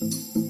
Música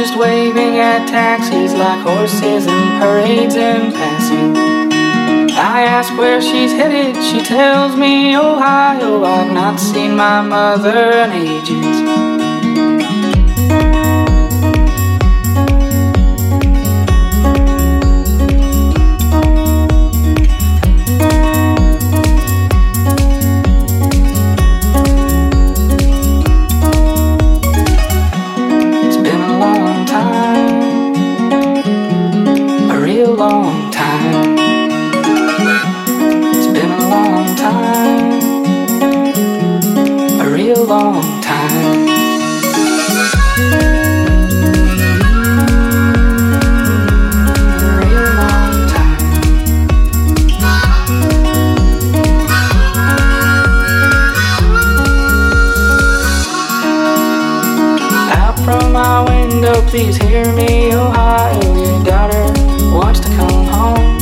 just waving at taxis like horses and parades in passing. I ask where she's headed, she tells me Ohio. I've not seen my mother in ages. please hear me, Ohio, oh, your daughter wants to come home.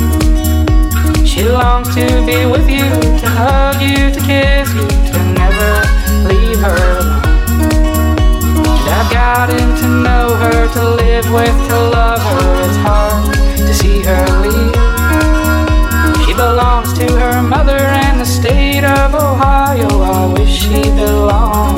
She longs to be with you, to hug you, to kiss you, to never leave her alone. And I've gotten to know her, to live with, to love her. It's hard to see her leave. She belongs to her mother and the state of Ohio. I wish she belonged.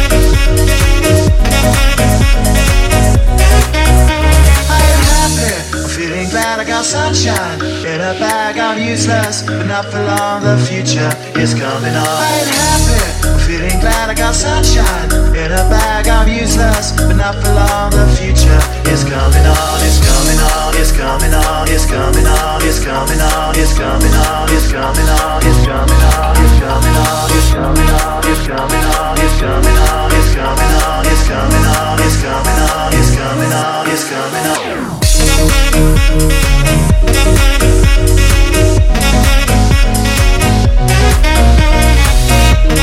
Useless, but not for long. The future is coming on. I ain't happy, I'm feeling glad I got sunshine in a bag. I'm useless, but not for long. The future is coming on. It's coming on. It's coming on. It's coming on. It's coming on. It's coming on. It's coming on. It's coming on. It's coming on. It's coming on. It's coming on. It's coming on. It's coming on. It's coming on. It's coming on. It's coming on. It's coming on.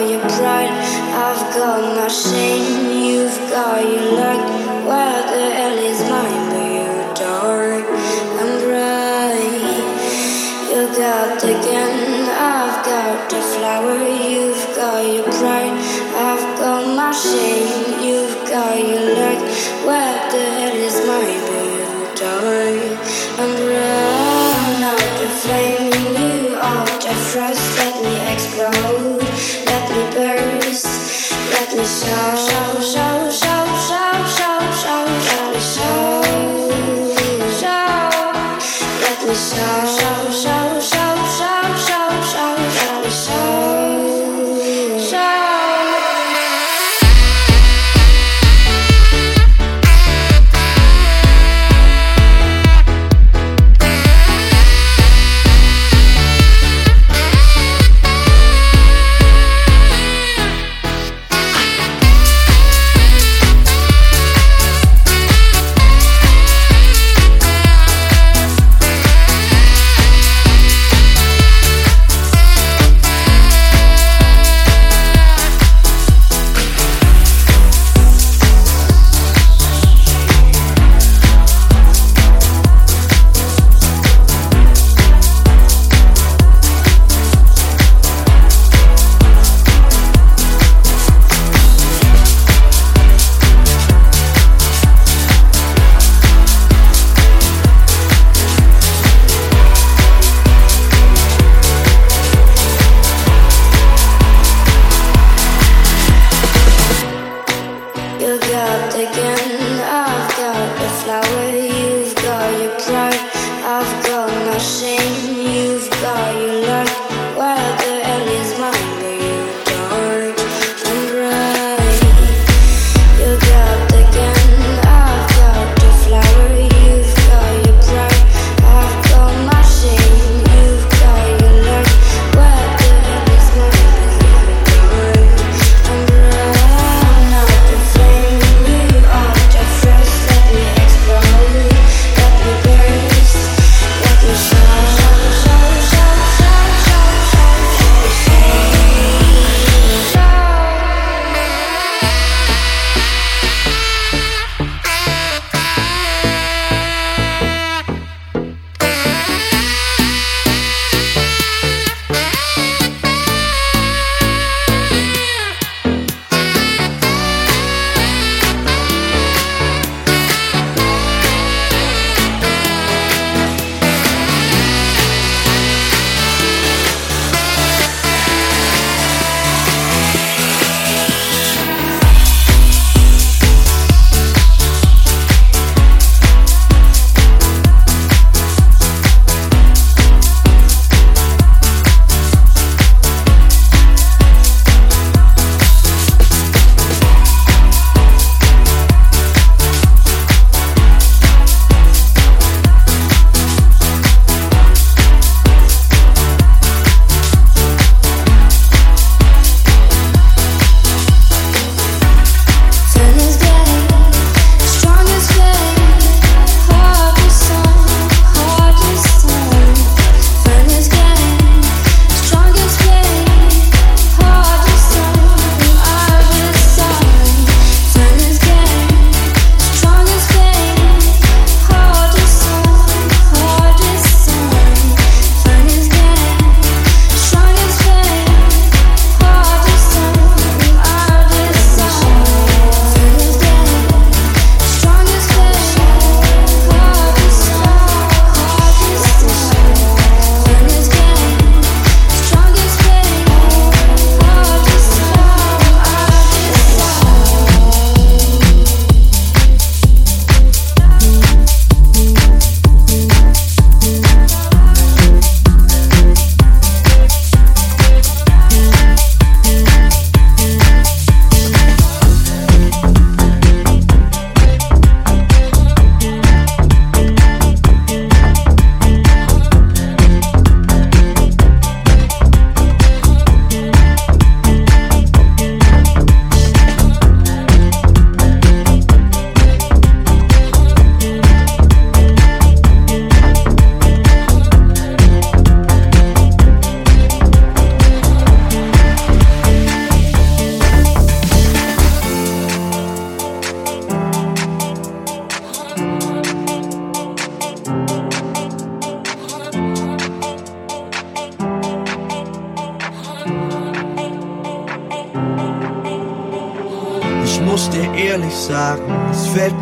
got your pride, I've got my shame, you've got your luck.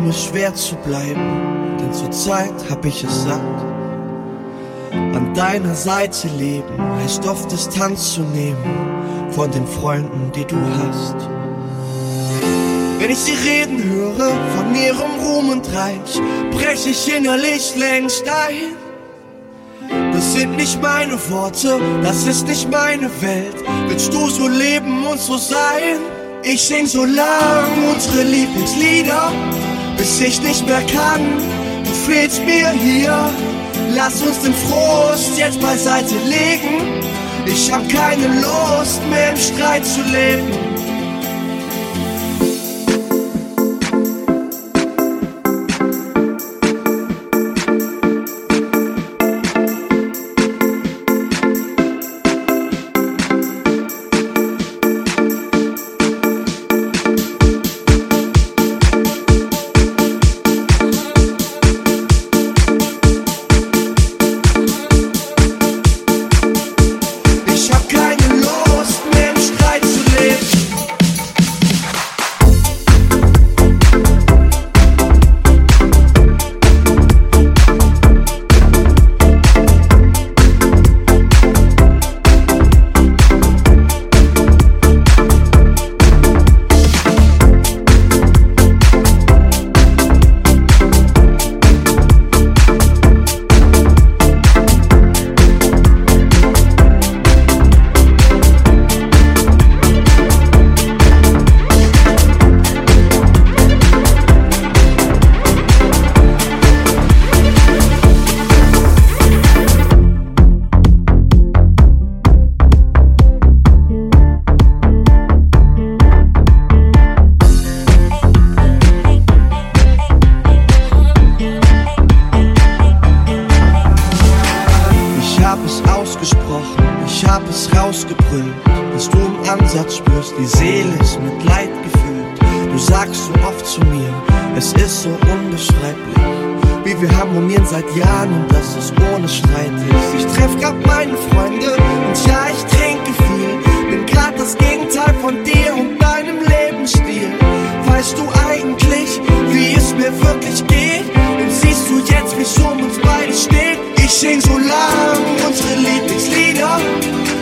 Mir schwer zu bleiben, denn zur Zeit hab ich es satt. An deiner Seite leben heißt oft Distanz zu nehmen von den Freunden, die du hast. Wenn ich sie reden höre von ihrem Ruhm und Reich, brech ich innerlich längst ein. Das sind nicht meine Worte, das ist nicht meine Welt. Willst du so leben und so sein? Ich sing so lang unsere Lieblingslieder, bis ich nicht mehr kann. Du fehlst mir hier. Lass uns den Frust jetzt beiseite legen. Ich hab keine Lust mehr im Streit zu leben. berührt, dass du im Ansatz spürst, die Seele ist mit Leid gefüllt. Du sagst so oft zu mir, es ist so unbeschreiblich, wie wir harmonieren seit Jahren und das ist ohne Streit ist. Ich treff grad meine Freunde und ja, ich trinke viel, bin grad das Gegenteil von dir und deinem Lebensstil. Weißt du eigentlich, wie es mir wirklich geht? Und siehst du jetzt, wie es um uns beide steht? Ich sing so lang unsere Lieblingslieder.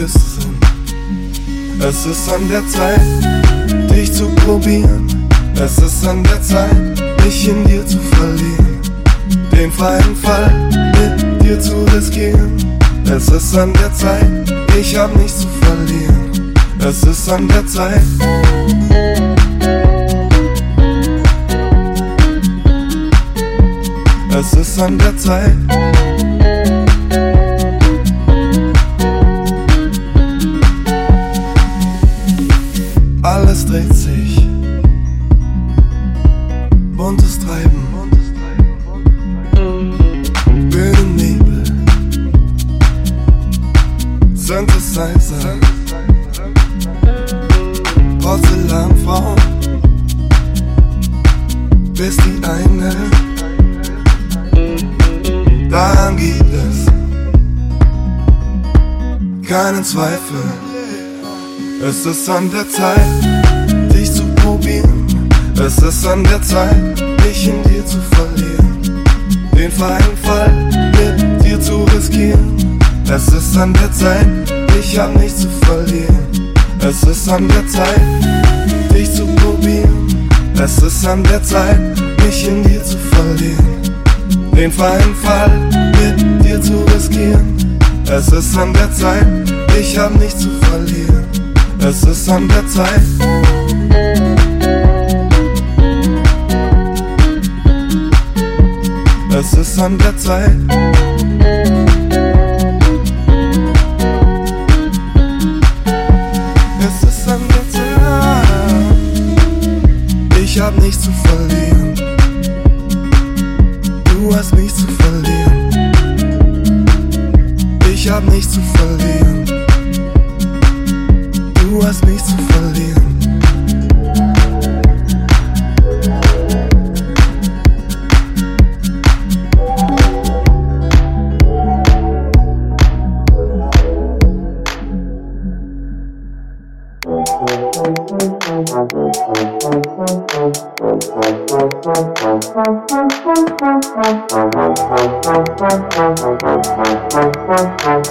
deine Küsse sind. Es ist an der Zeit, dich zu probieren. Es ist an der Zeit, mich in dir zu verlieren. Den freien Fall mit dir zu riskieren. Es ist an der Zeit, ich hab nichts zu verlieren. Es ist an der Zeit. Es ist an der Zeit. Alles dreht sich. Buntes Treiben. Wilde Nebel. Synthesizer. Porzellanfrau. Bis die eine. Daran gibt es keinen Zweifel. Es ist an der Zeit, dich zu probieren. Es ist an der Zeit, mich in dir zu verlieren. Den freien Fall mit dir zu riskieren. Es ist an der Zeit, ich hab nichts zu verlieren. Es ist an der Zeit, dich zu probieren. Es ist an der Zeit, mich in dir zu verlieren. Den freien Fall mit dir zu riskieren. Es ist an der Zeit, ich hab nichts zu verlieren. Es ist an der Zeit. Es ist an der Zeit. Es ist an der Zeit. Ich hab nichts zu verlieren. Du hast nichts zu verlieren. Ich hab nichts zu verlieren. hast nichts zu to